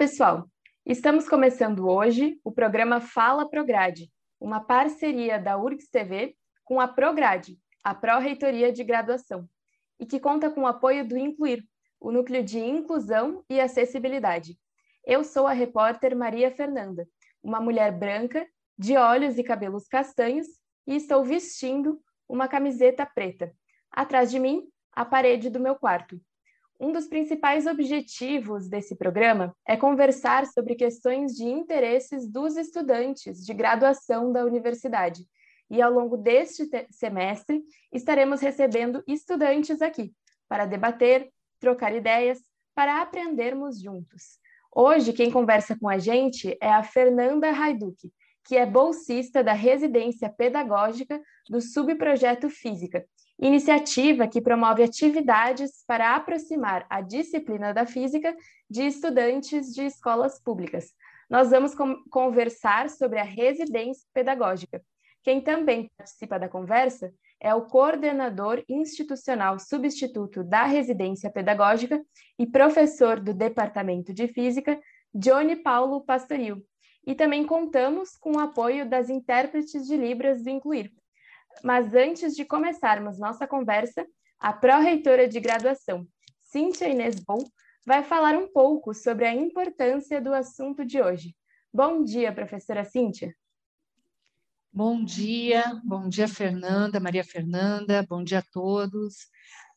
pessoal! Estamos começando hoje o programa Fala Prograde, uma parceria da URGS TV com a Prograde, a Pró-Reitoria de Graduação, e que conta com o apoio do Incluir, o Núcleo de Inclusão e Acessibilidade. Eu sou a repórter Maria Fernanda, uma mulher branca, de olhos e cabelos castanhos, e estou vestindo uma camiseta preta. Atrás de mim, a parede do meu quarto. Um dos principais objetivos desse programa é conversar sobre questões de interesses dos estudantes de graduação da universidade. E ao longo deste semestre, estaremos recebendo estudantes aqui para debater, trocar ideias, para aprendermos juntos. Hoje, quem conversa com a gente é a Fernanda Raiduc, que é bolsista da residência pedagógica do Subprojeto Física iniciativa que promove atividades para aproximar a disciplina da física de estudantes de escolas públicas. Nós vamos conversar sobre a residência pedagógica. Quem também participa da conversa é o coordenador institucional substituto da residência pedagógica e professor do Departamento de Física, Johnny Paulo Pastoril. E também contamos com o apoio das intérpretes de Libras do Incluir, mas antes de começarmos nossa conversa, a pró-reitora de graduação, Cíntia Inês Bom, vai falar um pouco sobre a importância do assunto de hoje. Bom dia, professora Cíntia. Bom dia, bom dia, Fernanda, Maria Fernanda, bom dia a todos.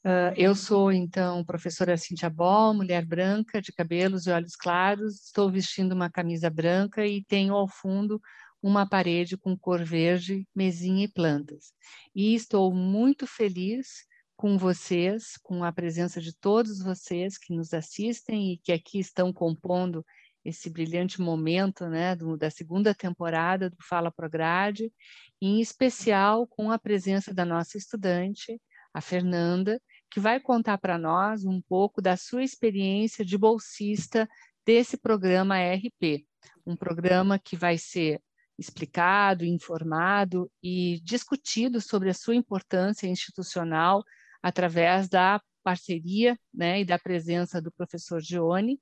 Uh, eu sou, então, professora Cíntia Bom, mulher branca, de cabelos e olhos claros, estou vestindo uma camisa branca e tenho ao fundo uma parede com cor verde, mesinha e plantas. E estou muito feliz com vocês, com a presença de todos vocês que nos assistem e que aqui estão compondo esse brilhante momento né, do, da segunda temporada do Fala Prograde, em especial com a presença da nossa estudante, a Fernanda, que vai contar para nós um pouco da sua experiência de bolsista desse programa RP, um programa que vai ser explicado, informado e discutido sobre a sua importância institucional através da parceria né, e da presença do professor Gione.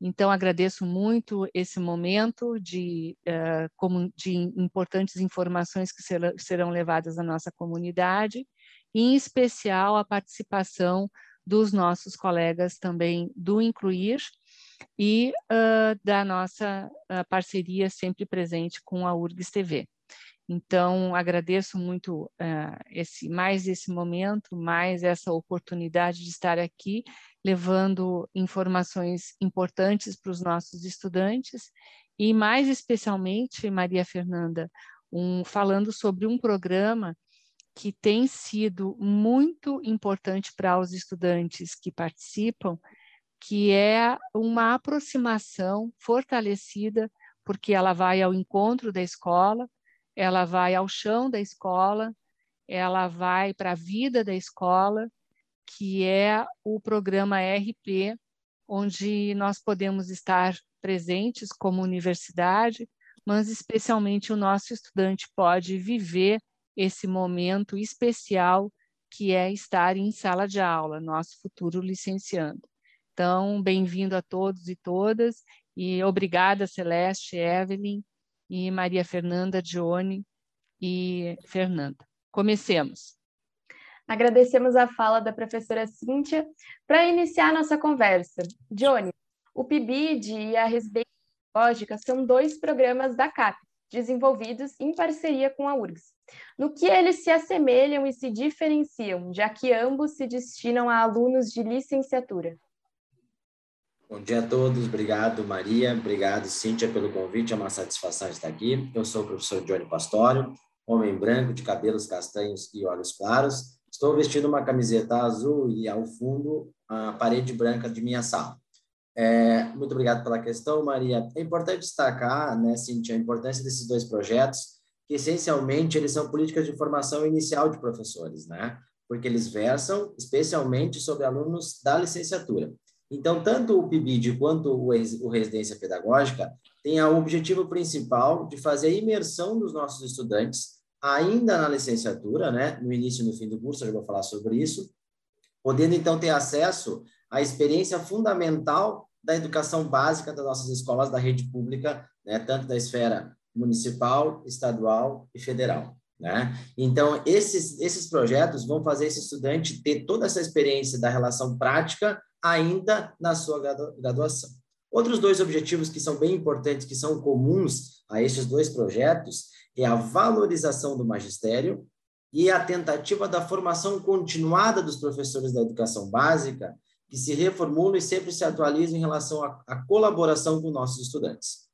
Então, agradeço muito esse momento de, uh, de importantes informações que ser, serão levadas à nossa comunidade, em especial a participação dos nossos colegas também do Incluir, e uh, da nossa uh, parceria sempre presente com a URGS TV. Então, agradeço muito uh, esse, mais esse momento, mais essa oportunidade de estar aqui, levando informações importantes para os nossos estudantes, e mais especialmente, Maria Fernanda, um, falando sobre um programa que tem sido muito importante para os estudantes que participam, que é uma aproximação fortalecida, porque ela vai ao encontro da escola, ela vai ao chão da escola, ela vai para a vida da escola, que é o programa RP, onde nós podemos estar presentes como universidade, mas especialmente o nosso estudante pode viver esse momento especial que é estar em sala de aula, nosso futuro licenciando. Então, bem-vindo a todos e todas, e obrigada, Celeste, Evelyn, e Maria Fernanda, Dione e Fernanda. Comecemos. Agradecemos a fala da professora Cíntia. Para iniciar nossa conversa, Dione, o PIBID e a Residência Pedagógica são dois programas da CAP, desenvolvidos em parceria com a URGS. No que eles se assemelham e se diferenciam, já que ambos se destinam a alunos de licenciatura? Bom dia a todos, obrigado Maria, obrigado Cíntia pelo convite, é uma satisfação estar aqui. Eu sou o professor Johnny Pastório, homem branco de cabelos castanhos e olhos claros. Estou vestindo uma camiseta azul e ao fundo a parede branca de minha sala. É, muito obrigado pela questão, Maria. É importante destacar, né, Cíntia, a importância desses dois projetos, que essencialmente eles são políticas de formação inicial de professores, né? Porque eles versam especialmente sobre alunos da licenciatura. Então, tanto o PIBID quanto o, Residência Pedagógica têm o objetivo principal de fazer a imersão dos nossos estudantes, ainda na licenciatura, né, no início e no fim do curso, eu vou falar sobre isso, podendo então ter acesso à experiência fundamental da educação básica das nossas escolas da rede pública, né, tanto da esfera municipal, estadual e federal. Né? Então, esses, esses projetos vão fazer esse estudante ter toda essa experiência da relação prática ainda na sua graduação. Outros dois objetivos que são bem importantes, que são comuns a estes dois projetos, é a valorização do magistério e a tentativa da formação continuada dos professores da educação básica, que se reformulam e sempre se atualizam em relação à colaboração com nossos estudantes.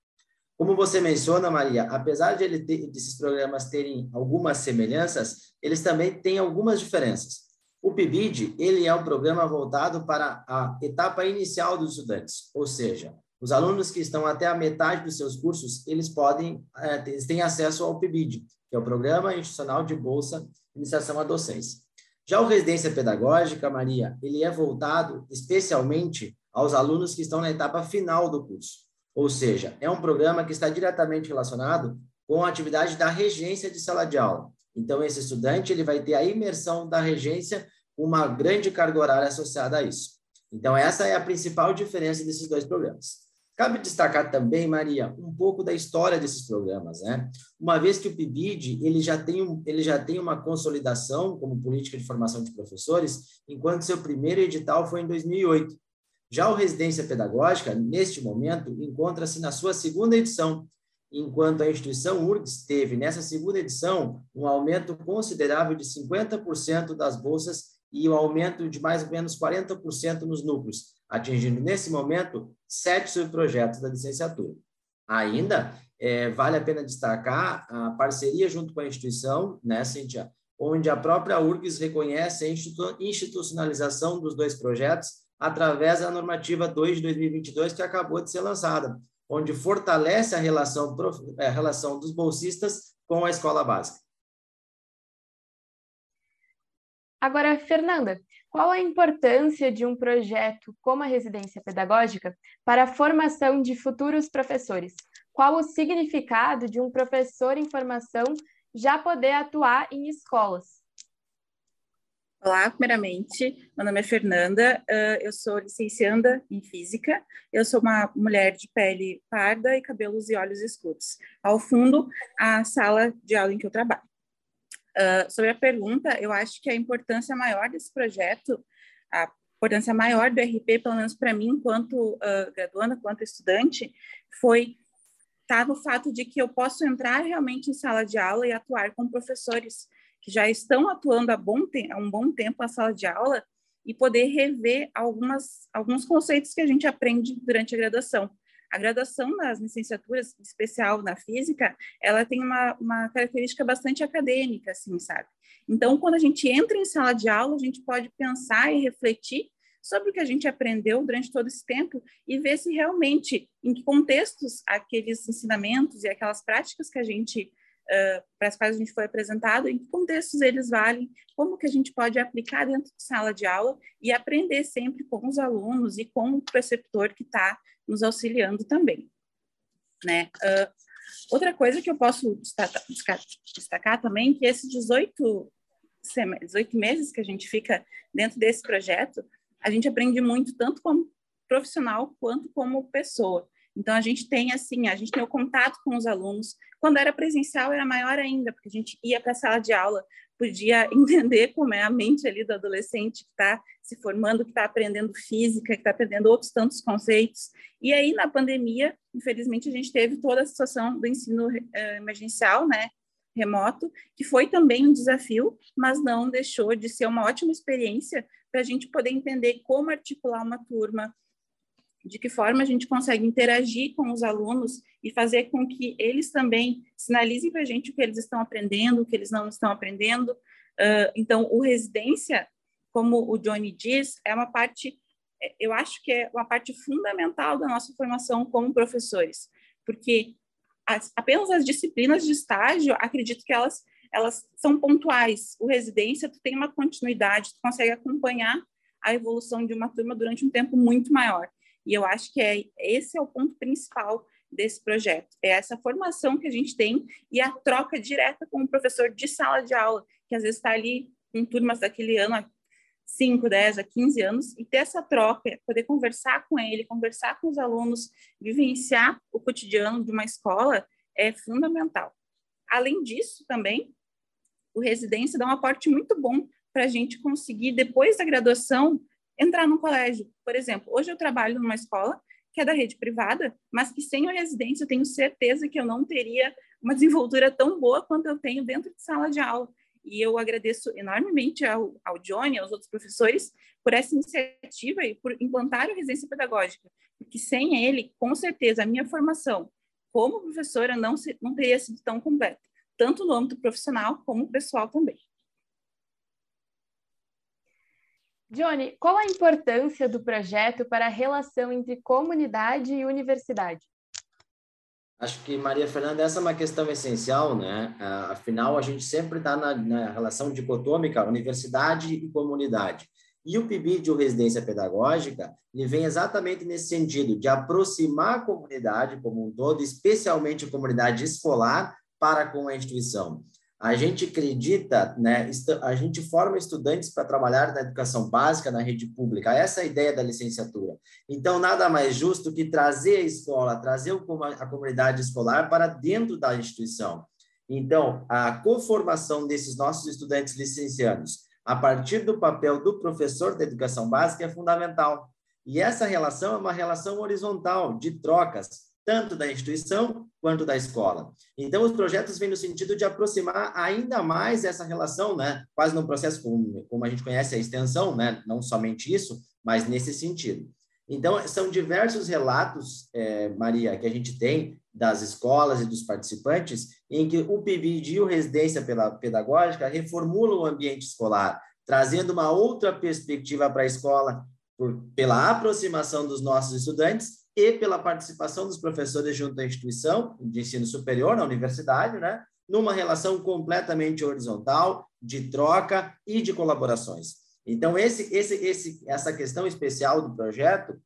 Como você menciona, Maria, apesar de ele ter, desses programas terem algumas semelhanças, eles também têm algumas diferenças. O PIBID, ele é um programa voltado para a etapa inicial dos estudantes, ou seja, os alunos que estão até a metade dos seus cursos, eles podem, é, eles têm acesso ao PIBID, que é o Programa Institucional de Bolsa Iniciação à Docência. Já o Residência Pedagógica, Maria, ele é voltado especialmente aos alunos que estão na etapa final do curso. Ou seja, é um programa que está diretamente relacionado com a atividade da regência de sala de aula. Então, esse estudante ele vai ter a imersão da regência uma grande carga horária associada a isso. Então, essa é a principal diferença desses dois programas. Cabe destacar também, Maria, um pouco da história desses programas, né? Uma vez que o PIBID ele já tem um, ele já tem uma consolidação como política de formação de professores, enquanto seu primeiro edital foi em 2008. Já o Residência Pedagógica, neste momento, encontra-se na sua segunda edição, enquanto a instituição URGS teve, nessa segunda edição, um aumento considerável de 50% das bolsas e um aumento de mais ou menos 40% nos núcleos, atingindo, nesse momento, sete subprojetos da licenciatura. Ainda, é, vale a pena destacar a parceria junto com a instituição, né, Cíntia, onde a própria URGS reconhece a institucionalização dos dois projetos através da normativa 2 de 2022, que acabou de ser lançada, onde fortalece a relação, a relação dos bolsistas com a escola básica. Agora, Fernanda, qual a importância de um projeto como a residência pedagógica para a formação de futuros professores? Qual o significado de um professor em formação já poder atuar em escolas? Olá, primeiramente, meu nome é Fernanda, eu sou licencianda em Física, eu sou uma mulher de pele parda e cabelos e olhos escuros. Ao fundo, a sala de aula em que eu trabalho. sobre a pergunta, eu acho que a importância maior desse projeto, a importância maior do RP, pelo menos para mim, enquanto graduanda, quanto estudante, foi estar tá no fato de que eu posso entrar realmente em sala de aula e atuar com professores que já estão atuando há, bom há um bom tempo na sala de aula e poder rever algumas, alguns conceitos que a gente aprende durante a graduação. A graduação nas licenciaturas, em especial na física, ela tem uma, uma característica bastante acadêmica, assim, sabe? Então, quando a gente entra em sala de aula, a gente pode pensar e refletir sobre o que a gente aprendeu durante todo esse tempo e ver se realmente, em que contextos aqueles ensinamentos e aquelas práticas que a gente uh, para as quais a gente foi apresentado, em que contextos eles valem, como que a gente pode aplicar dentro de sala de aula e aprender sempre com os alunos e com o preceptor que está nos auxiliando também. Né? Uh, outra coisa que eu posso destacar, destacar também, que esses 18, 18 meses que a gente fica dentro desse projeto, a gente aprende muito, tanto como profissional quanto como pessoa. Então a gente tem assim, a gente tem o contato com os alunos. Quando era presencial era maior ainda, porque a gente ia para a sala de aula, podia entender como é a mente ali do adolescente que está se formando, que está aprendendo física, que está aprendendo outros tantos conceitos. E aí na pandemia, infelizmente a gente teve toda a situação do ensino uh, emergencial, né? remoto, que foi também um desafio, mas não deixou de ser uma ótima experiência para a gente poder entender como articular uma turma, de que forma a gente consegue interagir com os alunos e fazer com que eles também sinalizem para a gente o que eles estão aprendendo, o que eles não estão aprendendo. Uh, então, o residência, como o Johnny diz, é uma parte, é, eu acho que é uma parte fundamental da nossa formação como professores, porque as, apenas as disciplinas de estágio, acredito que elas elas são pontuais. O residência, tu tem uma continuidade, tu consegue acompanhar a evolução de uma turma durante um tempo muito maior. E eu acho que é, esse é o ponto principal desse projeto. É essa formação que a gente tem e a troca direta com o professor de sala de aula, que às vezes está ali em turmas daquele ano há 5, 10 a 15 anos e ter essa troca, poder conversar com ele, conversar com os alunos, vivenciar o cotidiano de uma escola é fundamental. Além disso, também, o residência dá um aporte muito bom para a gente conseguir, depois da graduação, entrar no colégio. Por exemplo, hoje eu trabalho numa escola que é da rede privada, mas que sem a residência eu tenho certeza que eu não teria uma desenvoltura tão boa quanto eu tenho dentro de sala de aula. E eu agradeço enormemente ao, ao Johnny, aos outros professores, por essa iniciativa e por implantar a residência pedagógica, porque sem ele, com certeza, a minha formação como professora não, se, não teria sido tão completa, tanto no âmbito profissional como pessoal também. Johnny, qual a importância do projeto para a relação entre comunidade e universidade? Acho que, Maria Fernanda, essa é uma questão essencial, né? Afinal, a gente sempre está na, na, relação dicotômica universidade e comunidade. E o PIBID, ou Residência Pedagógica, ele vem exatamente nesse sentido, de aproximar a comunidade como um todo, especialmente a comunidade escolar, para com a instituição. A gente acredita, né, a gente forma estudantes para trabalhar na educação básica na rede pública. Essa é a ideia da licenciatura. Então, nada mais justo que trazer a escola, trazer a comunidade escolar para dentro da instituição. Então, a conformação desses nossos estudantes licenciados, a partir do papel do professor da educação básica, é fundamental. E essa relação é uma relação horizontal, de trocas, tanto da instituição quanto da escola. Então, os projetos vêm no sentido de aproximar ainda mais essa relação, né? quase num processo como, como a gente conhece a extensão, né? não somente isso, mas nesse sentido. Então, são diversos relatos, é, Maria, que a gente tem das escolas e dos participantes, em que o PIBID e o Residência Pedagógica reformulam o ambiente escolar, trazendo uma outra perspectiva para a escola, por, pela aproximação dos nossos estudantes e pela participação dos professores junto à instituição de ensino superior, na universidade, né? numa relação completamente horizontal, de troca e de colaborações. Então, esse, esse, esse, essa questão especial do projeto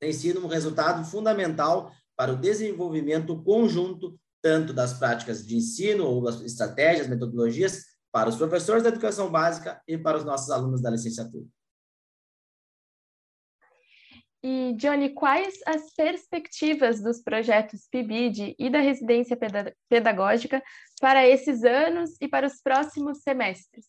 tem sido um resultado fundamental para o desenvolvimento conjunto, tanto das práticas de ensino ou das estratégias, metodologias, para os professores da educação básica e para os nossos alunos da licenciatura. E, Johnny, quais as perspectivas dos projetos PIBID e da residência pedagógica para esses anos e para os próximos semestres?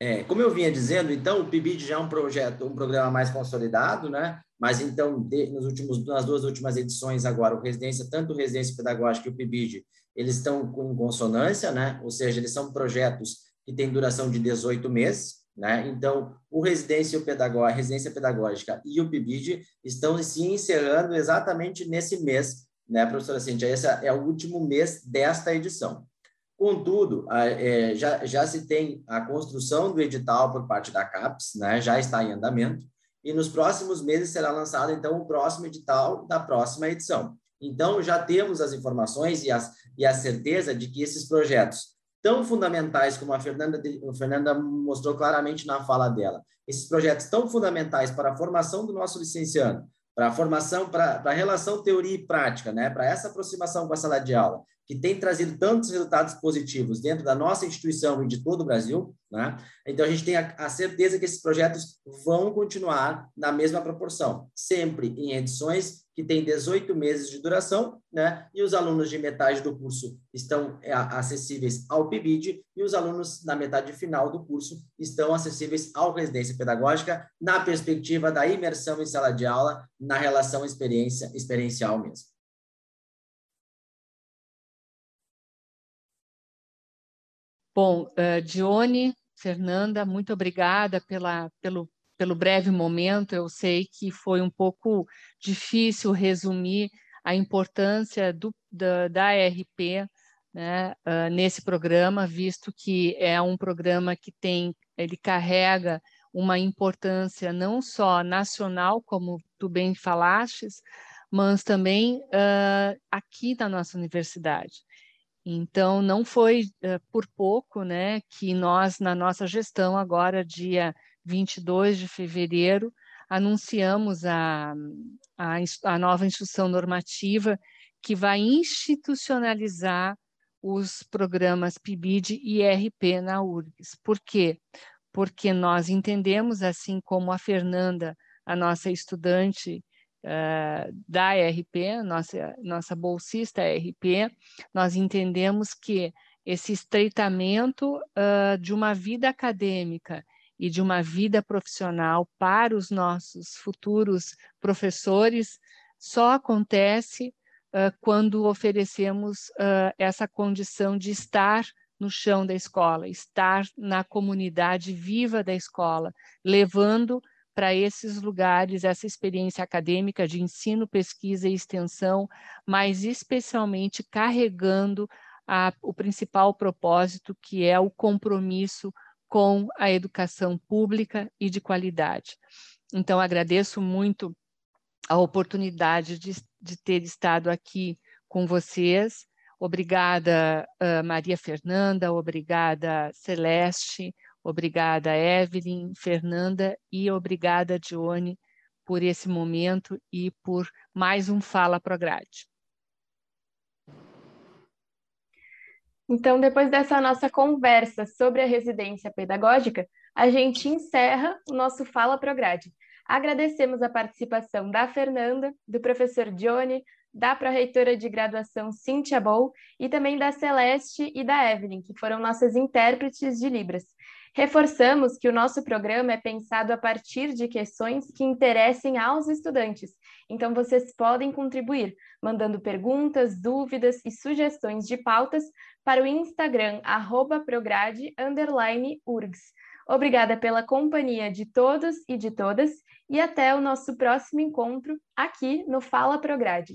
É, como eu vinha dizendo, então, o PIBID já é um projeto, um programa mais consolidado, né? Mas, então, de, nos últimos, nas duas últimas edições agora, o Residência, tanto o Residência Pedagógica e o PIBID, eles estão em consonância, né? Ou seja, eles são projetos que têm duração de 18 meses, né? Então, o residência, pedagógica, a residência pedagógica e o PIBID estão se encerrando exatamente nesse mês, né, professora Cintia? Esse é o último mês desta edição. Contudo, é, já, já se tem a construção do edital por parte da CAPES, né, já está em andamento, e nos próximos meses será lançado, então, o próximo edital da próxima edição. Então, já temos as informações e, as, e a certeza de que esses projetos tão fundamentais, como a Fernanda, a Fernanda mostrou claramente na fala dela, esses projetos tão fundamentais para a formação do nosso licenciado, para a formação, para, para a relação teoria e prática, né? para essa aproximação com a sala de aula, que tem trazido tantos resultados positivos dentro da nossa instituição e de todo o Brasil, né? Então a gente tem a, a, certeza que esses projetos vão continuar na mesma proporção, sempre em edições que têm 18 meses de duração, né? E os alunos de metade do curso estão é, acessíveis ao PIBID e os alunos na metade final do curso estão acessíveis ao residência pedagógica na perspectiva da imersão em sala de aula, na relação experiência experiencial mesmo. Bom, uh, Dione, Fernanda, muito obrigada pela, pelo, pelo breve momento. Eu sei que foi um pouco difícil resumir a importância do, da, da né, uh, nesse programa, visto que é um programa que tem, ele carrega uma importância não só nacional, como tu bem falastes, mas também uh, aqui na nossa universidade. Então, não foi uh, por pouco né, que nós, na nossa gestão, agora, dia 22 de fevereiro, anunciamos a, a, a nova instrução normativa que vai institucionalizar os programas PIBID e IRP na URGS. Por quê? porque nós entendemos, assim como a Fernanda, a nossa estudante uh, da RP, nossa, nossa bolsista RP, nós entendemos que esse estreitamento uh, de uma vida acadêmica e de uma vida profissional para os nossos futuros professores só acontece uh, quando oferecemos uh, essa condição de estar no chão da escola, estar na comunidade viva da escola, levando para esses lugares essa experiência acadêmica de ensino, pesquisa e extensão, mas especialmente carregando a, o principal propósito, que é o compromisso com a educação pública e de qualidade. Então, agradeço muito a oportunidade de, de ter estado aqui com vocês. Obrigada, uh, Maria Fernanda, obrigada, Celeste, obrigada, Evelyn, Fernanda e obrigada, Dione, por esse momento e por mais um Fala Prograde. Então, depois dessa nossa conversa sobre a residência pedagógica, a gente encerra o nosso Fala Prograde. Agradecemos a participação da Fernanda, do professor Johnny, da pró-reitora de graduação Cíntia Boll e também da Celeste e da Evelyn, que foram nossas intérpretes de Libras. Reforçamos que o nosso programa é pensado a partir de questões que interessem aos estudantes, então vocês podem contribuir mandando perguntas, dúvidas e sugestões de pautas para o Instagram prograde_urgs. Obrigada pela companhia de todos e de todas e até o nosso próximo encontro aqui no Fala Prograde.